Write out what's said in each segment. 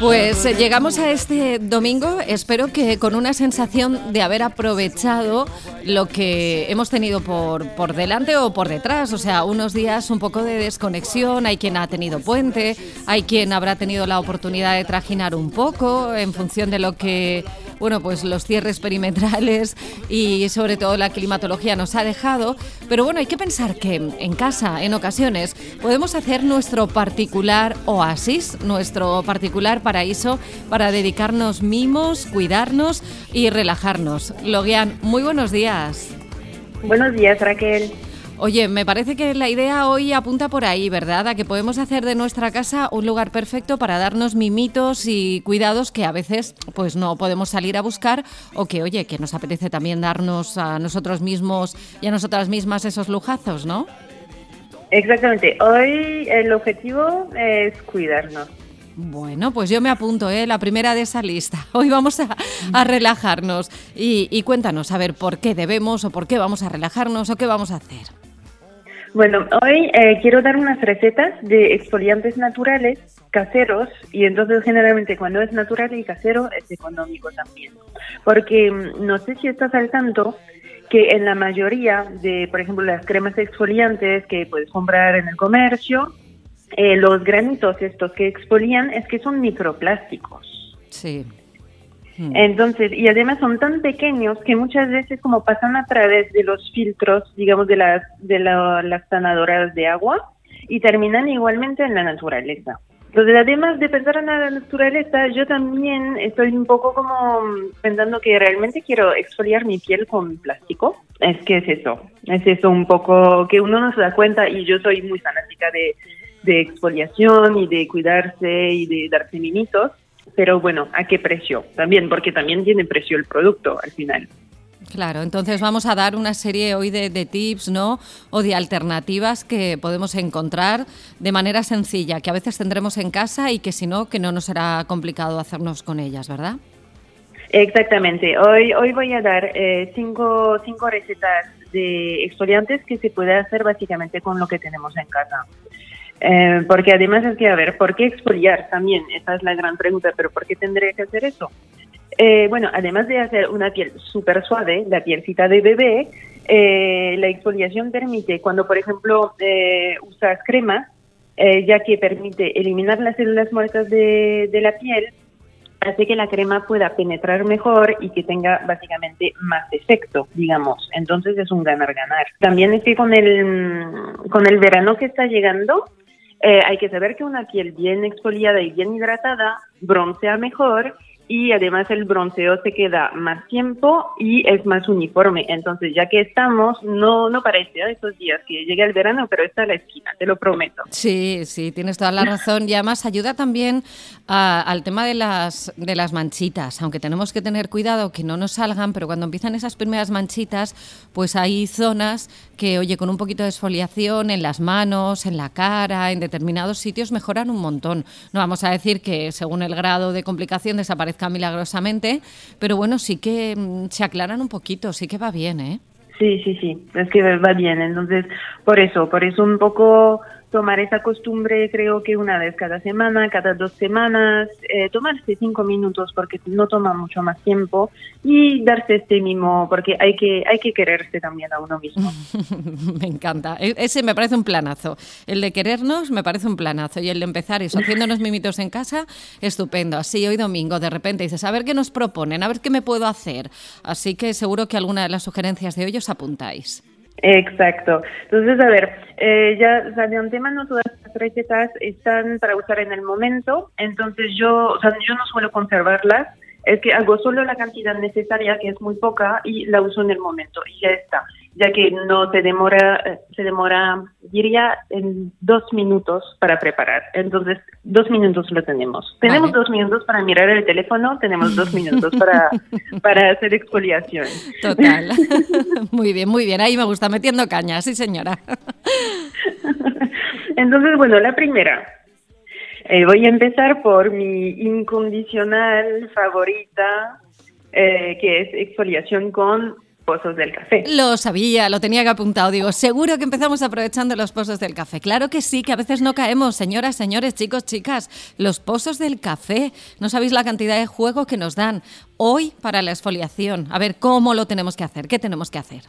Pues eh, llegamos a este domingo, espero que con una sensación de haber aprovechado lo que hemos tenido por, por delante o por detrás, o sea, unos días un poco de desconexión, hay quien ha tenido puente, hay quien habrá tenido la oportunidad de trajinar un poco en función de lo que bueno, pues los cierres perimetrales y sobre todo la climatología nos ha dejado. Pero bueno, hay que pensar que en casa, en ocasiones, podemos hacer nuestro particular oasis, nuestro particular paraíso para dedicarnos mimos, cuidarnos y relajarnos. Loguian, muy buenos días. Buenos días, Raquel. Oye, me parece que la idea hoy apunta por ahí, ¿verdad? A que podemos hacer de nuestra casa un lugar perfecto para darnos mimitos y cuidados que a veces pues no podemos salir a buscar o que, oye, que nos apetece también darnos a nosotros mismos y a nosotras mismas esos lujazos, ¿no? Exactamente. Hoy el objetivo es cuidarnos. Bueno, pues yo me apunto, ¿eh? la primera de esa lista. Hoy vamos a, relajarnos y, y, cuéntanos, a ver, por qué debemos o por qué vamos a relajarnos o qué vamos a hacer. Bueno, hoy eh, quiero dar unas recetas de exfoliantes naturales caseros y entonces generalmente cuando es natural y casero es económico también. Porque mm, no sé si estás al tanto que en la mayoría de, por ejemplo, las cremas exfoliantes que puedes comprar en el comercio, eh, los granitos estos que exfolian es que son microplásticos. Sí. Entonces, y además son tan pequeños que muchas veces como pasan a través de los filtros, digamos, de las, de las sanadoras de agua y terminan igualmente en la naturaleza. Entonces, además de pensar en la naturaleza, yo también estoy un poco como pensando que realmente quiero exfoliar mi piel con plástico. Es que es eso, es eso un poco que uno no se da cuenta y yo soy muy fanática de, de exfoliación y de cuidarse y de darse mimitos pero bueno, ¿a qué precio? También, porque también tiene precio el producto al final. Claro, entonces vamos a dar una serie hoy de, tips, ¿no? O de alternativas que podemos encontrar de manera sencilla, que a veces tendremos en casa y que si no, que no nos será complicado hacernos con ellas, ¿verdad? Exactamente. Hoy, hoy voy a dar eh, cinco, cinco recetas de exfoliantes que se puede hacer básicamente con lo que tenemos en casa. Eh, porque además es que, a ver, ¿por qué exfoliar también? Esa es la gran pregunta, pero ¿por qué tendría que hacer eso? Eh, bueno, además de hacer una piel súper suave, la pielcita de bebé, eh, la exfoliación permite, cuando por ejemplo usas crema, ya que permite eliminar las células muertas de, de la piel, hace que la crema pueda penetrar mejor y que tenga básicamente más efecto, digamos. Entonces es un ganar-ganar. También es que con el, con el verano que está llegando, eh, hay que saber que una piel bien exfoliada y bien hidratada broncea mejor y además el bronceo se queda más tiempo y es más uniforme. Entonces, ya que estamos, no, no parece estos días que llegue el verano, pero está a la esquina, te lo prometo. Sí, sí, tienes toda la razón. Y además ayuda también al tema de las, de las manchitas, aunque tenemos que tener cuidado que no nos salgan, pero cuando empiezan esas primeras manchitas, pues hay zonas que, oye, con un poquito de esfoliación en las manos, en la cara, en determinados sitios, mejoran un montón. No vamos a decir que según el grado de complicación milagrosamente, pero bueno, sí que mm, se aclaran un poquito, sí que va bien, ¿eh? Sí, sí, sí, es que va bien. Entonces, por eso, por eso un poco tomar esa costumbre, creo que una vez cada semana, cada dos semanas, eh, tomarse cinco minutos porque no toma mucho más tiempo y darse este mimo porque hay que, hay que quererse también a uno mismo. me encanta. E, ese me parece un planazo. El de querernos me parece un planazo y el de empezar eso, haciéndonos mimitos en casa, estupendo. Así hoy domingo de repente dices, a ver qué nos proponen, a ver qué me puedo hacer. Así que seguro que alguna de las sugerencias de hoy os apuntáis. Exacto. Entonces, a ver, eh, ya de antemano todas las recetas están para usar en el momento, entonces yo, o sea, yo no suelo conservarlas, es que hago solo la cantidad necesaria, que es muy poca, y la uso en el momento, y ya está ya que no se demora, eh, se demora, diría, en dos minutos para preparar. Entonces, dos minutos lo tenemos. Tenemos dos minutos para mirar el teléfono, tenemos dos minutos para, para hacer exfoliación. Total. muy bien, muy bien. Ahí me gusta, metiendo caña, sí señora. Entonces, bueno, la primera. Eh, voy a empezar por mi incondicional favorita, eh, que es exfoliación con pozos del café. Lo sabía, lo tenía que apuntado. Digo, seguro que empezamos aprovechando los pozos del café. Claro que sí, que a veces no caemos, señoras, señores, chicos, chicas. Los pozos del café. No sabéis la cantidad de juego que nos dan hoy para la exfoliación. A ver, ¿cómo lo tenemos que hacer? ¿Qué tenemos que hacer?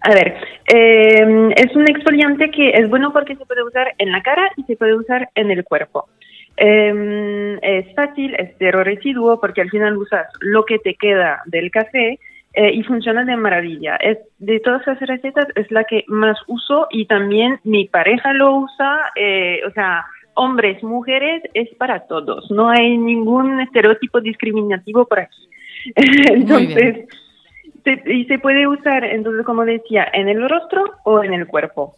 A ver, eh, es un exfoliante que es bueno porque se puede usar en la cara y se puede usar en el cuerpo. Eh, es fácil, es cero residuo porque al final usas lo que te queda del café eh, y funciona de maravilla. Es, de todas esas recetas es la que más uso y también mi pareja lo usa, eh, o sea, hombres, mujeres, es para todos. No hay ningún estereotipo discriminativo por aquí. entonces, y se puede usar, entonces, como decía, en el rostro o en el cuerpo.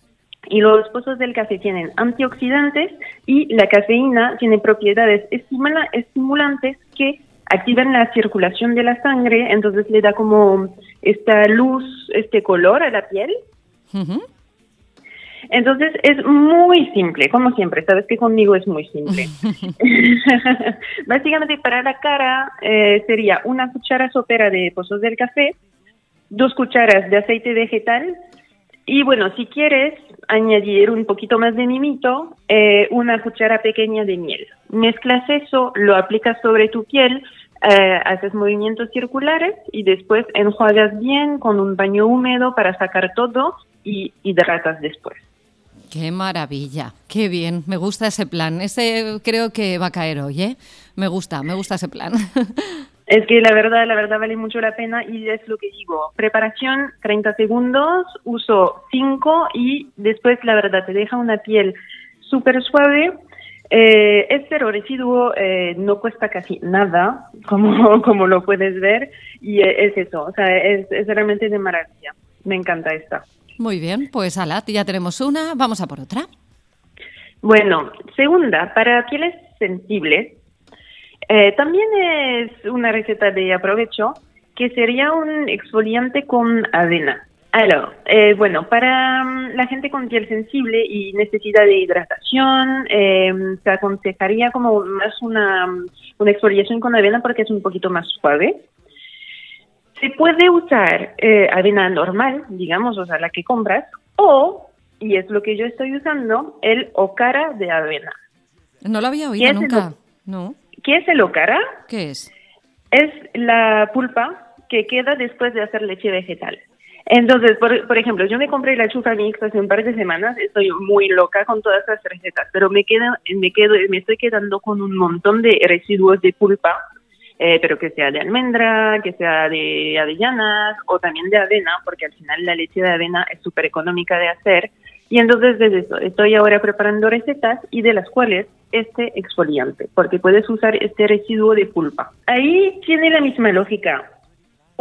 Y los pozos del café tienen antioxidantes y la cafeína tiene propiedades estimulantes que activan la circulación de la sangre, entonces le da como esta luz, este color a la piel. Entonces es muy simple, como siempre, sabes que conmigo es muy simple. Básicamente para la cara eh, sería una cuchara sopera de pozos del café, dos cucharas de aceite vegetal y bueno, si quieres añadir un poquito más de mimito, eh, una cuchara pequeña de miel. Mezclas eso, lo aplicas sobre tu piel, eh, haces movimientos circulares y después enjuagas bien con un baño húmedo para sacar todo y hidratas después. Qué maravilla, qué bien, me gusta ese plan. Ese creo que va a caer hoy, ¿eh? Me gusta, me gusta ese plan. Es que la verdad, la verdad vale mucho la pena y es lo que digo. Preparación 30 segundos, uso 5 y después la verdad te deja una piel súper suave. Eh, es cero residuo, eh, no cuesta casi nada, como, como lo puedes ver, y es eso, o sea, es, es realmente de maravilla. Me encanta esta. Muy bien, pues Alat, ya tenemos una, vamos a por otra. Bueno, segunda, para pieles sensibles, eh, también es una receta de aprovecho que sería un exfoliante con avena. Eh, bueno, para mm, la gente con piel sensible y necesidad de hidratación, eh, se aconsejaría como más una, una exfoliación con avena porque es un poquito más suave. Se puede usar avena normal, digamos, o sea, la que compras, o, y es lo que yo estoy usando, el ocara de avena. No lo había oído nunca, ¿no? ¿Qué es el ocara? ¿Qué es? Es la pulpa que queda después de hacer leche vegetal. Entonces, por, ejemplo, yo me compré la chufa mix hace un par de semanas, estoy muy loca con todas estas recetas, pero me quedo, me quedo, me estoy quedando con un montón de residuos de pulpa, eh, pero que sea de almendra, que sea de avellanas o también de avena, porque al final la leche de avena es súper económica de hacer. Y entonces desde eso estoy ahora preparando recetas y de las cuales este exfoliante, porque puedes usar este residuo de pulpa. Ahí tiene la misma lógica.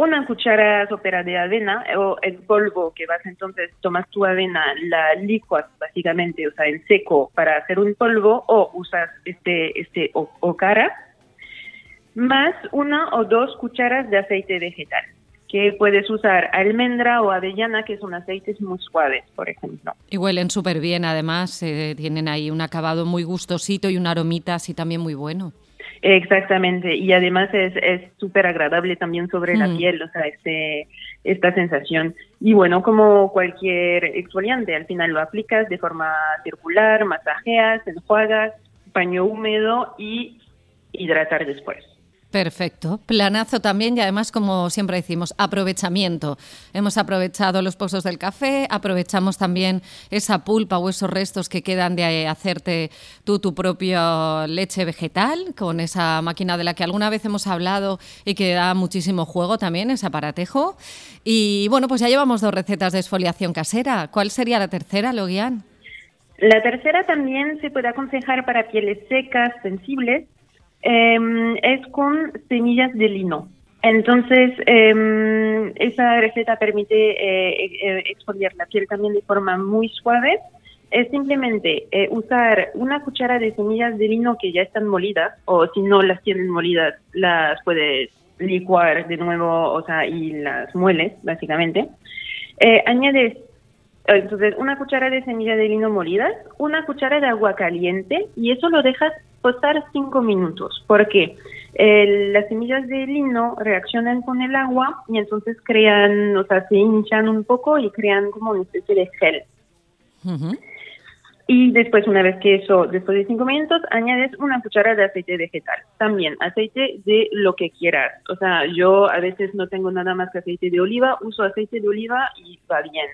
Una cuchara sopera de avena o el polvo que vas entonces, tomas tu avena, la licuas básicamente, o sea, en seco para hacer un polvo o usas este, este o cara, más una o dos cucharas de aceite vegetal que puedes usar almendra o avellana, que son aceites muy suaves, por ejemplo. Y huelen súper bien, además, eh, tienen ahí un acabado muy gustosito y un aromita así también muy bueno. Exactamente, y además es súper agradable también sobre la mm. piel, o sea, este, esta sensación. Y bueno, como cualquier exfoliante, al final lo aplicas de forma circular, masajeas, enjuagas, paño húmedo y hidratar después. Perfecto. Planazo también y además, como siempre decimos, aprovechamiento. Hemos aprovechado los pozos del café, aprovechamos también esa pulpa o esos restos que quedan de hacerte tú tu propia leche vegetal con esa máquina de la que alguna vez hemos hablado y que da muchísimo juego también, ese aparatejo. Y bueno, pues ya llevamos dos recetas de esfoliación casera. ¿Cuál sería la tercera, Logian? La tercera también se puede aconsejar para pieles secas, sensibles Em, es con semillas de lino. Entonces, eh, esa receta permite eh, eh, exfoliar la piel también de forma muy suave. Es simplemente eh, usar una cuchara de semillas de lino que ya están molidas, o si no las tienen molidas, las puedes licuar de nuevo, o sea, y las mueles, básicamente. añades entonces, una cuchara de semilla de lino molidas, una cuchara de agua caliente y eso lo dejas posar cinco minutos. ¿Por qué? las semillas de lino reaccionan con el agua y entonces crean, o sea, se hinchan un poco y crean como una especie de gel. Y después, una vez que eso, después de cinco minutos, añades una cuchara de aceite vegetal. También aceite de lo que quieras. O sea, yo a veces no tengo nada más que aceite de oliva, uso aceite de oliva y va bien.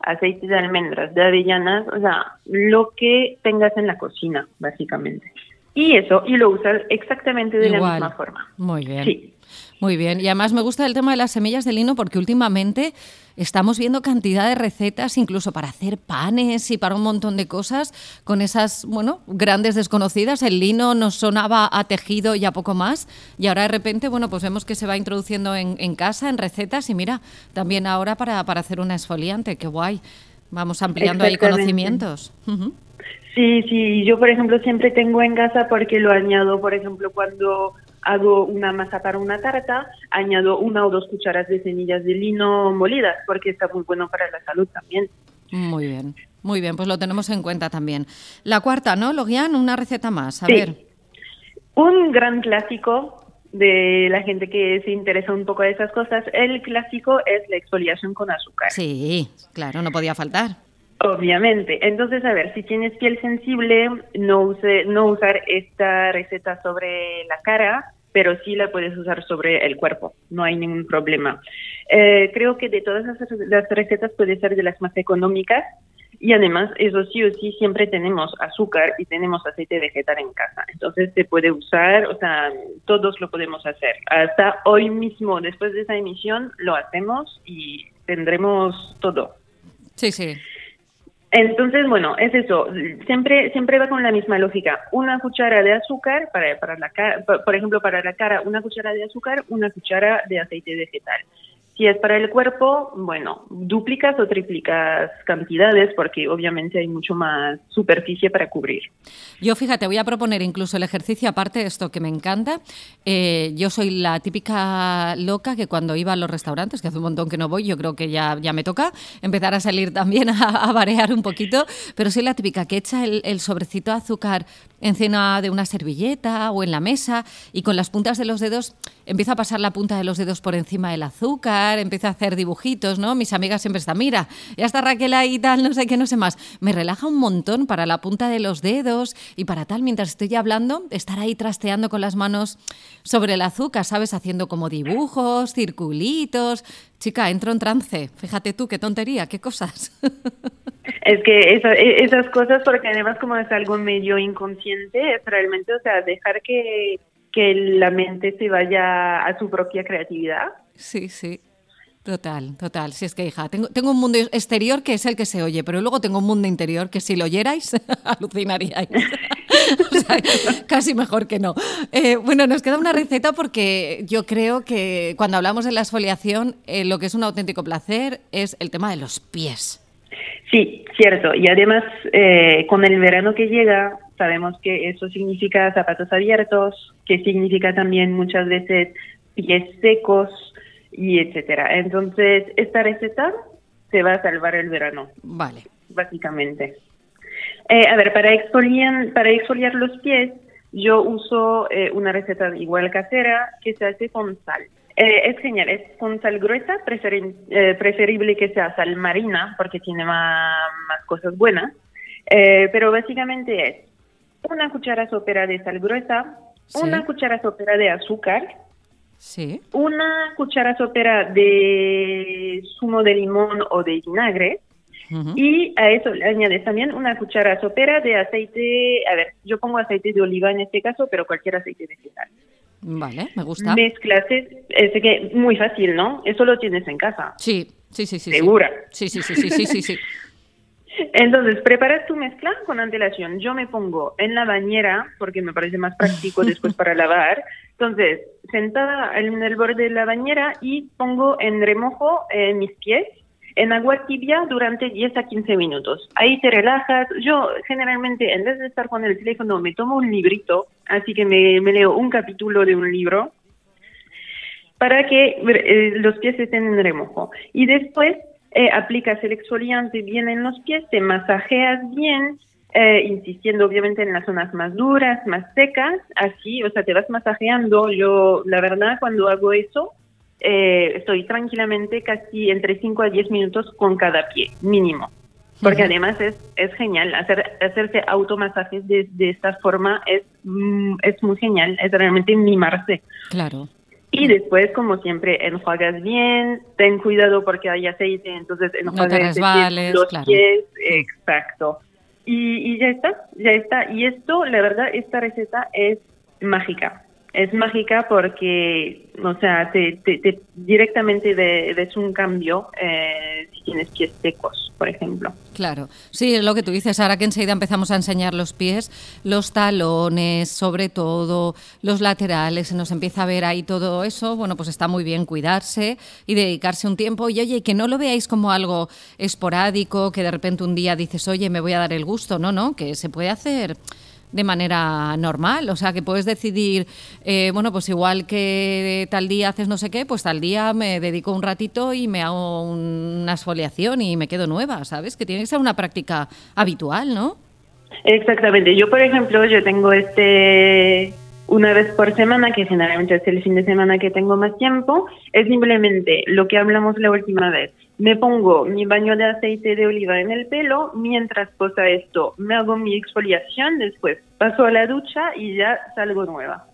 Aceite de almendras, de avellanas, o sea, lo que tengas en la cocina, básicamente. Y eso, y lo usas exactamente de la misma forma. Muy bien. Sí. Muy bien. Y además me gusta el tema de las semillas de lino porque últimamente estamos viendo cantidad de recetas, incluso para hacer panes y para un montón de cosas, con esas, bueno, grandes desconocidas. El lino nos sonaba a tejido y a poco más. Y ahora de repente, bueno, pues vemos que se va introduciendo en, casa, en recetas. Y mira, también ahora para, para hacer una esfoliante. Qué guay. Vamos ampliando ahí conocimientos. Sí, sí, yo por ejemplo siempre tengo en casa porque lo añado, por ejemplo, cuando hago una masa para una tarta, añado una o dos cucharas de semillas de lino molidas, porque está muy bueno para la salud también. Muy bien, muy bien, pues lo tenemos en cuenta también. La cuarta, ¿no, Logian? Una receta más, a ver. Un gran clásico de la gente que se interesa un poco de esas cosas, el clásico es la exfoliación con azúcar. Sí, claro, no podía faltar. Obviamente. Entonces, a ver, si tienes piel sensible, no, use, no usar esta receta sobre la cara, pero sí la puedes usar sobre el cuerpo, no hay ningún problema. Eh, creo que de todas las recetas puede ser de las más económicas y además, eso sí o sí, siempre tenemos azúcar y tenemos aceite vegetal en casa. Entonces se puede usar, o sea, todos lo podemos hacer. Hasta hoy mismo, después de esa emisión, lo hacemos y tendremos todo. Sí, sí. Entonces, bueno, es eso. Siempre, siempre va con la misma lógica. Una cuchara de azúcar para, para la cara, por ejemplo, para la cara, una cuchara de azúcar, una cuchara de aceite vegetal. Si es para el cuerpo, bueno, duplicas o triplicas cantidades porque obviamente hay mucho más superficie para cubrir. Yo fíjate, voy a proponer incluso el ejercicio, aparte de esto que me encanta. Eh, yo soy la típica loca que cuando iba a los restaurantes, que hace un montón que no voy, yo creo que ya, ya me toca empezar a salir también a, variar un poquito, pero soy la típica que echa el sobrecito de azúcar encima de una servilleta o en la mesa y con las puntas de los dedos empiezo a pasar la punta de los dedos por encima del azúcar, empiezo a hacer dibujitos, ¿no? Mis amigas siempre están, mira, ya está Raquel ahí y tal, no sé qué, no sé más. Me relaja un montón para la punta de los dedos y para tal, mientras estoy hablando, estar ahí trasteando con las manos sobre el azúcar, ¿sabes? Haciendo como dibujos, circulitos. Chica, entro en trance. Fíjate tú, qué tontería, qué cosas. Es que e, esas cosas, porque además como es algo medio inconsciente, es realmente, o sea, dejar que, que la mente se vaya a su propia creatividad. Sí, sí. Total, total. Si es que, hija, tengo, tengo un mundo exterior que es el que se oye, pero luego tengo un mundo interior que si lo oyerais, alucinaríais. casi mejor que no. Eh, bueno, nos queda una receta porque yo creo que cuando hablamos de la exfoliación, eh, lo que es un auténtico placer es el tema de los pies. Sí, cierto. Y además, eh, con el verano que llega, sabemos que eso significa zapatos abiertos, que significa también muchas veces pies secos y etcétera. Entonces, esta receta se va a salvar el verano. Vale. Básicamente. Eh, a ver, para exfoliar, para exfoliar los pies, yo uso eh, una receta igual casera que se hace con sal. Eh, es genial, es con sal gruesa, eh, preferible que sea sal marina porque tiene más, cosas buenas, eh, pero básicamente es una cuchara sopera de sal gruesa, una cuchara sopera de azúcar, sí. una cuchara sopera de zumo de limón o de vinagre, y a eso le añades también una cuchara sopera de aceite, a ver, yo pongo aceite de oliva en este caso, pero cualquier aceite vegetal. Vale, me gusta. Mezclas, es que muy fácil, ¿no? Eso lo tienes en casa. Sí, sí, sí, sí. ¿Segura? Sí, sí, sí, sí, sí, sí. sí. Entonces, preparas tu mezcla con antelación. Yo me pongo en la bañera porque me parece más práctico después para lavar. Entonces, sentada en el borde de la bañera y pongo en remojo eh, mis pies en agua tibia durante 10 a 15 minutos. Ahí te relajas. Yo generalmente, en vez de estar con el teléfono, me tomo un librito, así que me, leo un capítulo de un libro para que eh, los pies estén en remojo. Y después eh, aplicas el exfoliante bien en los pies, te masajeas bien eh, insistiendo obviamente en las zonas más duras, más secas, así, o sea, te vas masajeando. Yo, la verdad, cuando hago eso, eh, estoy tranquilamente casi entre 5 a 10 minutos con cada pie, mínimo. Porque además es, es genial, hacer, hacerse automasajes de, de esta forma es, mm, es muy genial, es realmente mimarse. Claro. Y después, como siempre, enjuagas bien, ten cuidado porque hay aceite, entonces enjuagas los pies, exacto. Y, y ya está, ya está. Y esto, la verdad, esta receta es mágica es mágica porque, o sea, te, te, directamente ves un cambio eh, si tienes pies secos, por ejemplo. Claro, sí, es lo que tú dices. Ahora que enseguida empezamos a enseñar los pies, los talones, sobre todo los laterales, se nos empieza a ver ahí todo eso. Bueno, pues está muy bien cuidarse y dedicarse un tiempo. Y oye, que no lo veáis como algo esporádico, que de repente un día dices, oye, me voy a dar el gusto. No, no, que se puede hacer de manera normal. O sea, que puedes decidir, eh, bueno, pues igual que tal día haces no sé qué, pues tal día me dedico un ratito y me hago una exfoliación y me quedo nueva, ¿sabes? Que tiene que ser una práctica habitual, ¿no? Exactamente. Yo, por ejemplo, yo tengo este una vez por semana, que generalmente es el fin de semana que tengo más tiempo, es simplemente lo que hablamos la última vez me pongo mi baño de aceite de oliva en el pelo, mientras posa esto, me hago mi exfoliación, después paso a la ducha y ya salgo nueva.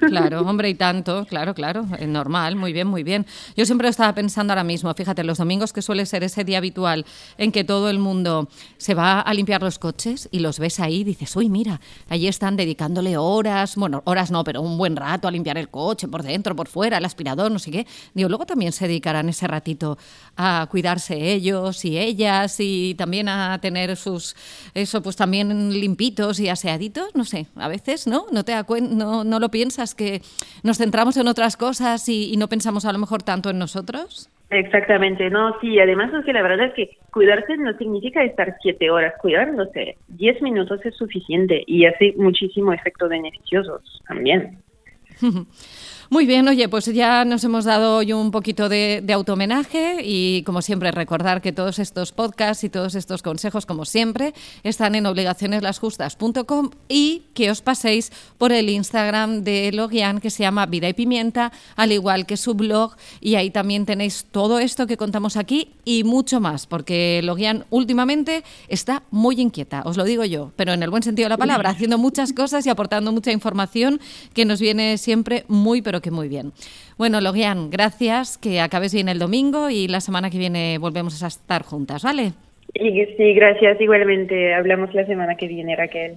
Claro, hombre, y tanto, claro, claro, normal, muy bien, muy bien. Yo siempre estaba pensando ahora mismo, fíjate, los domingos que suele ser ese día habitual en que todo el mundo se va a limpiar los coches y los ves ahí, dices, uy, mira, allí están dedicándole horas, bueno, horas no, pero un buen rato a limpiar el coche por dentro, por fuera, el aspirador, no sé qué. Digo, luego también se dedicarán ese ratito a cuidarse ellos y ellas y también a tener sus, eso, pues también limpitos y aseaditos, no sé, a veces, ¿no? No te no, no lo piensas que nos centramos en otras cosas y, no pensamos a lo mejor tanto en nosotros? Exactamente, no, sí, además es que la verdad es que cuidarse no significa estar siete horas cuidándose, diez minutos es suficiente y hace muchísimo efecto beneficiosos también. Muy bien, oye, pues ya nos hemos dado hoy un poquito de, de automenaje y como siempre recordar que todos estos podcasts y todos estos consejos, como siempre, están en obligacioneslasjustas.com y que os paséis por el Instagram de Logian que se llama Vida y Pimienta, al igual que su blog. Y ahí también tenéis todo esto que contamos aquí y mucho más, porque Logian últimamente está muy inquieta, os lo digo yo, pero en el buen sentido de la palabra, haciendo muchas cosas y aportando mucha información que nos viene siempre muy, pero que muy bien. Bueno, Logian, gracias, que acabes bien el domingo y la semana que viene volvemos a estar juntas, ¿vale? Sí, gracias, igualmente. Hablamos la semana que viene, Raquel.